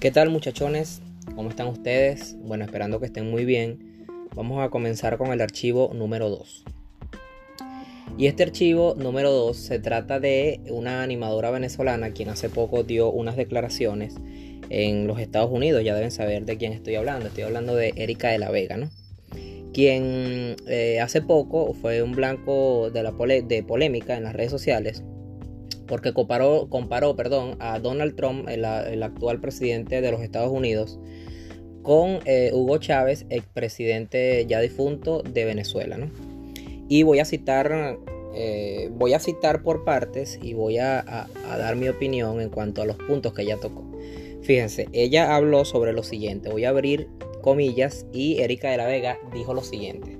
¿Qué tal muchachones? ¿Cómo están ustedes? Bueno, esperando que estén muy bien. Vamos a comenzar con el archivo número 2. Y este archivo número 2 se trata de una animadora venezolana quien hace poco dio unas declaraciones en los Estados Unidos. Ya deben saber de quién estoy hablando. Estoy hablando de Erika de la Vega, ¿no? Quien eh, hace poco fue un blanco de, la de polémica en las redes sociales porque comparó, comparó perdón, a Donald Trump, el, actual presidente de los Estados Unidos, con eh, Hugo Chávez, expresidente ya difunto de Venezuela. ¿no? Y voy a citar, eh, voy a citar por partes y voy a, dar mi opinión en cuanto a los puntos que ella tocó. Fíjense, ella habló sobre lo siguiente, voy a abrir comillas y Erika de la Vega dijo lo siguiente.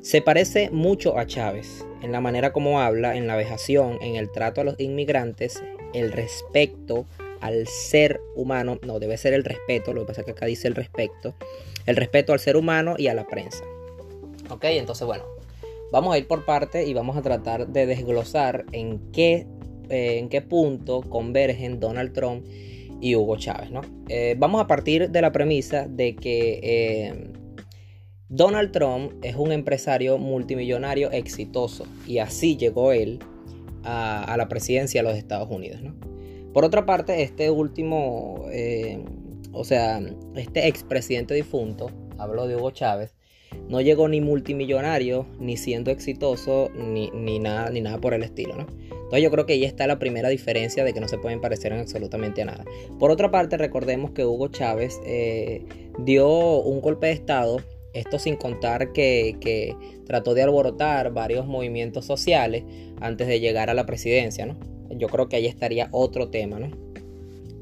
Se parece mucho a Chávez en la manera como habla, en la vejación, en el trato a los inmigrantes, el respeto al ser humano, no, debe ser el respeto, lo que pasa es que acá dice el respeto, el respeto al ser humano y a la prensa. Ok, entonces bueno, vamos a ir por parte y vamos a tratar de desglosar en qué, eh, en qué punto convergen Donald Trump y Hugo Chávez, ¿no? Eh, vamos a partir de la premisa de que eh, Donald Trump es un empresario multimillonario exitoso y así llegó él a, la presidencia de los Estados Unidos. Por otra parte, este último, eh, o sea, este expresidente difunto, hablo de Hugo Chávez, no llegó ni multimillonario, ni siendo exitoso, ni, nada, ni nada por el estilo. Entonces yo creo que ahí está la primera diferencia de que no se pueden parecer en absolutamente a nada. Por otra parte, recordemos que Hugo Chávez eh, dio un golpe de Estado esto sin contar que, trató de alborotar varios movimientos sociales antes de llegar a la presidencia, ¿no? Yo creo que ahí estaría otro tema, ¿no?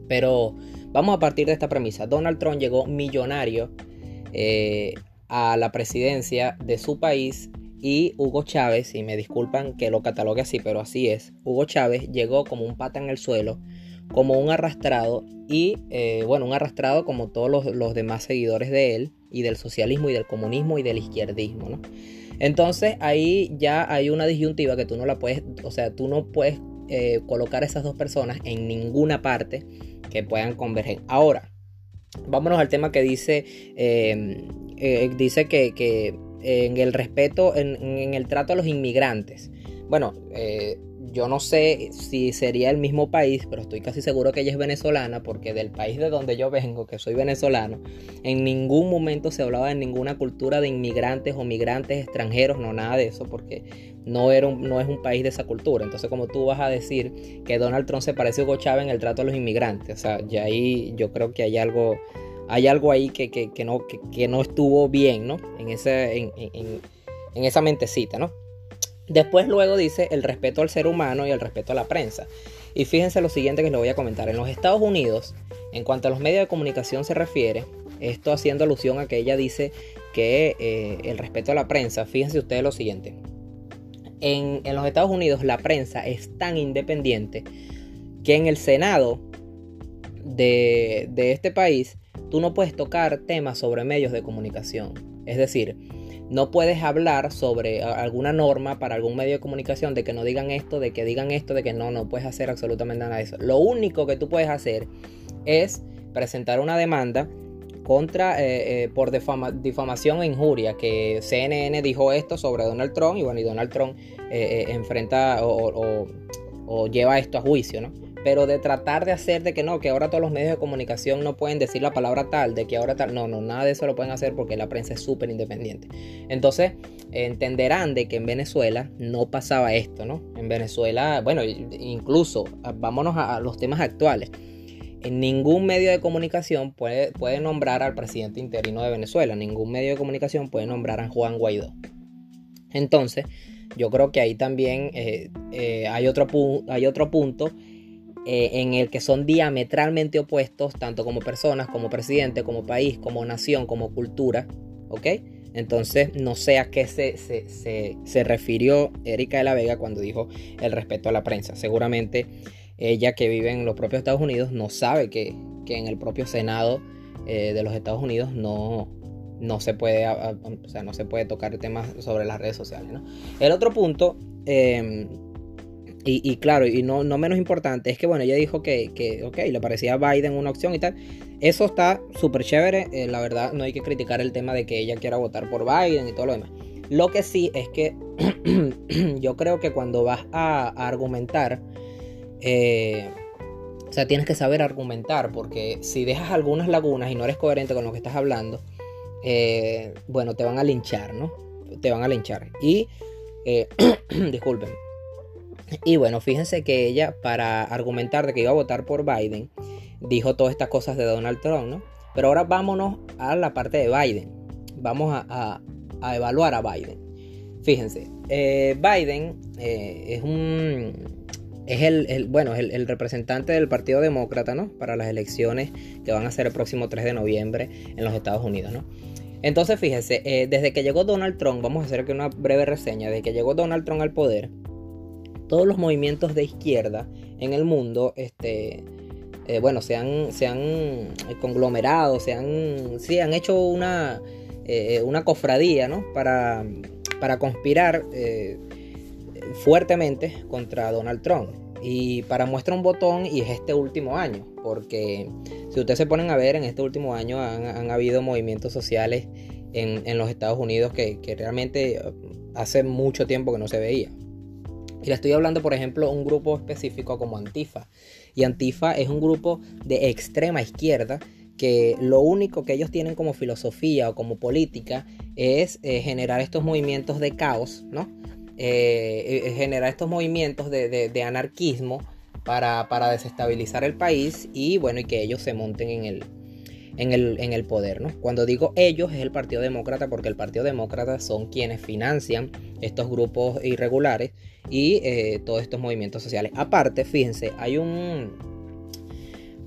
Pero vamos a partir de esta premisa. Donald Trump llegó millonario eh, a la presidencia de su país y Hugo Chávez, y me disculpan que lo catalogue así, pero así es, Hugo Chávez llegó como un pata en el suelo, como un arrastrado y, eh, bueno, un arrastrado como todos los, los demás seguidores de él, y del socialismo y del comunismo y del izquierdismo, ¿no? Entonces ahí ya hay una disyuntiva que tú no la puedes, o sea, tú no puedes eh, colocar a esas dos personas en ninguna parte que puedan converger. Ahora, vámonos al tema que dice, em, eh, dice que, en el respeto, en, en, el trato a los inmigrantes. Bueno, eh, yo no sé si sería el mismo país, pero estoy casi seguro que ella es venezolana, porque del país de donde yo vengo, que soy venezolano, en ningún momento se hablaba de ninguna cultura de inmigrantes o migrantes extranjeros, no nada de eso, porque no, era no es un país de esa cultura. Entonces, como tú vas a decir que Donald Trump se parece a Hugo Chávez en el trato a los inmigrantes, o sea, ya ahí yo creo que hay algo, hay algo ahí que, no, que, no estuvo bien, ¿no? En, ese, en, en esa mentecita, ¿no? Después luego dice el respeto al ser humano y el respeto a la prensa. Y fíjense lo siguiente que les voy a comentar. En los Estados Unidos, en cuanto a los medios de comunicación se refiere, esto haciendo alusión a que ella dice que eh, el respeto a la prensa, fíjense ustedes lo siguiente. En, los Estados Unidos la prensa es tan independiente que en el Senado de, de este país tú no puedes tocar temas sobre medios de comunicación. Es decir, no puedes hablar sobre alguna norma para algún medio de comunicación de que no digan esto, de que digan esto, de que no, no puedes hacer absolutamente nada de eso. Lo único que tú puedes hacer es presentar una demanda contra eh, eh, por difamación e injuria que CNN dijo esto sobre Donald Trump y bueno y Donald Trump eh, enfrenta o lleva esto a juicio, ¿no? Pero de tratar de hacer de que no, que ahora todos los medios de comunicación no pueden decir la palabra tal, de que ahora tal, no, no, nada de eso lo pueden hacer porque la prensa es súper independiente. Entonces, entenderán de que en Venezuela no pasaba esto, ¿no? En Venezuela, bueno, incluso, ah, vámonos a los temas actuales. En ningún medio de comunicación puede, puede nombrar al presidente interino de Venezuela, ningún medio de comunicación puede nombrar a Juan Guaidó. Entonces, yo creo que ahí también eh, eh, hay, otro hay otro punto eh, en el que son diametralmente opuestos, tanto como personas, como presidente, como país, como nación, como cultura, ¿ok? Entonces, no sé a qué se, se, refirió Erika de la Vega cuando dijo el respeto a la prensa. Seguramente ella que vive en los propios Estados Unidos no sabe que, en el propio Senado eh, de los Estados Unidos no, no se puede, o sea, no se puede tocar temas sobre las redes sociales. El otro punto em, Y, claro, y no, no, menos importante, es que bueno, ella dijo que, que, ok, le parecía a Biden una opción y tal. Eso está súper chévere. Eh, la verdad, no hay que criticar el tema de que ella quiera votar por Biden y todo lo demás. Lo que sí es que yo creo que cuando vas a, argumentar, eh, o sea, tienes que saber argumentar, porque si dejas algunas lagunas y no eres coherente con lo que estás hablando, eh, bueno, te van a linchar, ¿no? Te van a linchar. Y, disculpen, y bueno, fíjense que ella, para argumentar de que iba a votar por Biden, dijo todas estas cosas de Donald Trump, ¿no? Pero ahora vámonos a la parte de Biden. Vamos a, evaluar a Biden. Fíjense, eh, Biden eh, es un. Es el, bueno, el, el, representante del Partido Demócrata, ¿no? Para las elecciones que van a ser el próximo 3 de noviembre en los Estados Unidos, ¿no? Entonces, fíjense, eh, desde que llegó Donald Trump, vamos a hacer aquí una breve reseña, desde que llegó Donald Trump al poder, todos los movimientos de izquierda en el mundo, este, eh, bueno, se han, se han conglomerado, se han, han hecho una, eh, una cofradía, ¿no? Para, para conspirar eh, fuertemente contra Donald Trump. Y para muestra un botón, y es este último año, porque si ustedes se ponen a ver, en este último año han, habido movimientos sociales en, en los Estados Unidos que, que realmente hace mucho tiempo que no se veía. Y le estoy hablando, por ejemplo, un grupo específico como Antifa. Y Antifa es un grupo de extrema izquierda que lo único que ellos tienen como filosofía o como política es eh, generar estos movimientos de caos, ¿no? Eh, eh, generar estos movimientos de, anarquismo para, para, desestabilizar el país y bueno, y que ellos se monten en el, en el, en el poder. ¿no? Cuando digo ellos es el Partido Demócrata porque el Partido Demócrata son quienes financian estos grupos irregulares y eh, todos estos movimientos sociales. Aparte, fíjense, hay un,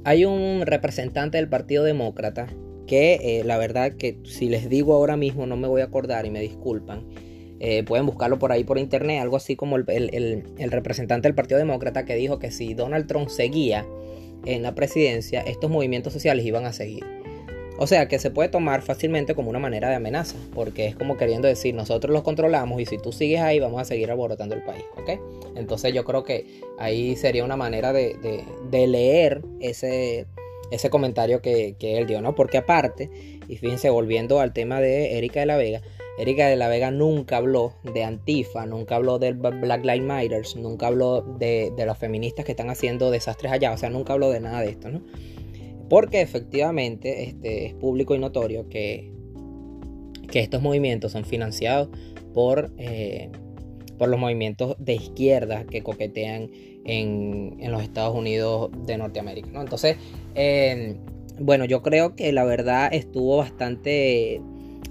hay un representante del Partido Demócrata que eh, la verdad que si les digo ahora mismo no me voy a acordar y me disculpan. Eh, pueden buscarlo por ahí por internet, algo así como el, el representante del Partido Demócrata que dijo que si Donald Trump seguía en la presidencia, estos movimientos sociales iban a seguir. O sea que se puede tomar fácilmente como una manera de amenaza, porque es como queriendo decir, nosotros los controlamos y si tú sigues ahí vamos a seguir aborotando el país, ¿ok? Entonces yo creo que ahí sería una manera de, leer ese, ese comentario que, él dio, ¿no? Porque aparte, y fíjense, volviendo al tema de Erika de la Vega, Erika de la Vega nunca habló de Antifa, nunca habló del Black Lives Matter, nunca habló de, de los feministas que están haciendo desastres allá, o sea, nunca habló de nada de esto, ¿no? Porque efectivamente este, es público y notorio que, que estos movimientos son financiados por, eh, por los movimientos de izquierda que coquetean en, los Estados Unidos de Norteamérica. Entonces, eh, bueno, yo creo que la verdad estuvo bastante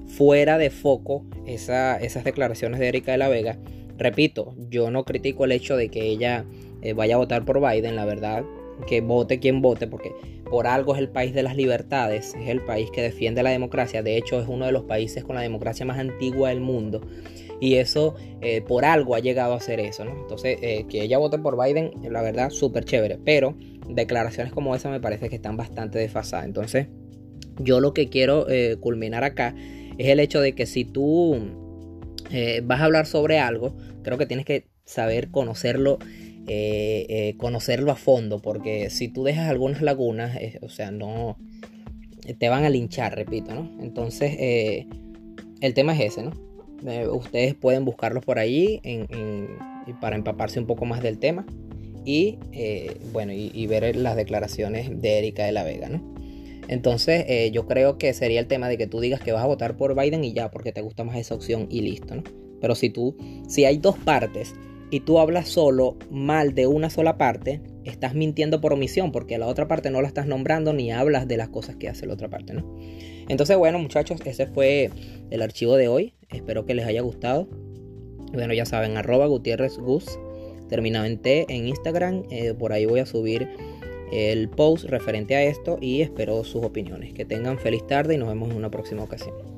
fuera de foco esas declaraciones de Erika de la Vega. Repito, yo no critico el hecho de que ella eh, vaya a votar por Biden, la verdad, que vote quien vote, porque por algo es el país de las libertades, es el país que defiende la democracia, de hecho es uno de los países con la democracia más antigua del mundo. Y eso eh, por algo ha llegado a ser eso, ¿no? Entonces, eh, que ella vote por Biden, la verdad, súper chévere. Pero declaraciones como esa me parece que están bastante desfasadas. Entonces, yo lo que quiero eh, culminar acá es el hecho de que si tú vas a hablar sobre algo, creo que tienes que saber conocerlo eh, eh, conocerlo a fondo, porque si tú dejas algunas lagunas, eh, o sea, no te van a linchar, repito, ¿no? Entonces, el tema es ese, ¿no? ustedes pueden buscarlos por allí para empaparse un poco más del tema y, bueno, y, ver las declaraciones de Erika de la Vega, ¿no? Entonces, yo creo que sería el tema de que tú digas que vas a votar por Biden y ya, porque te gusta más esa opción y listo, ¿no? Pero si tú, si hay dos partes y tú hablas solo mal de una sola parte, estás mintiendo por omisión, porque la otra parte no la estás nombrando ni hablas de las cosas que hace la otra parte, ¿no? Entonces, bueno, muchachos, ese fue el archivo de hoy. Espero que les haya gustado. Bueno, ya saben, arroba Gutiérrez Gus, terminado en T en Instagram. Eh, por ahí voy a subir el post referente a esto y espero sus opiniones. Que tengan feliz tarde y nos vemos en una próxima ocasión.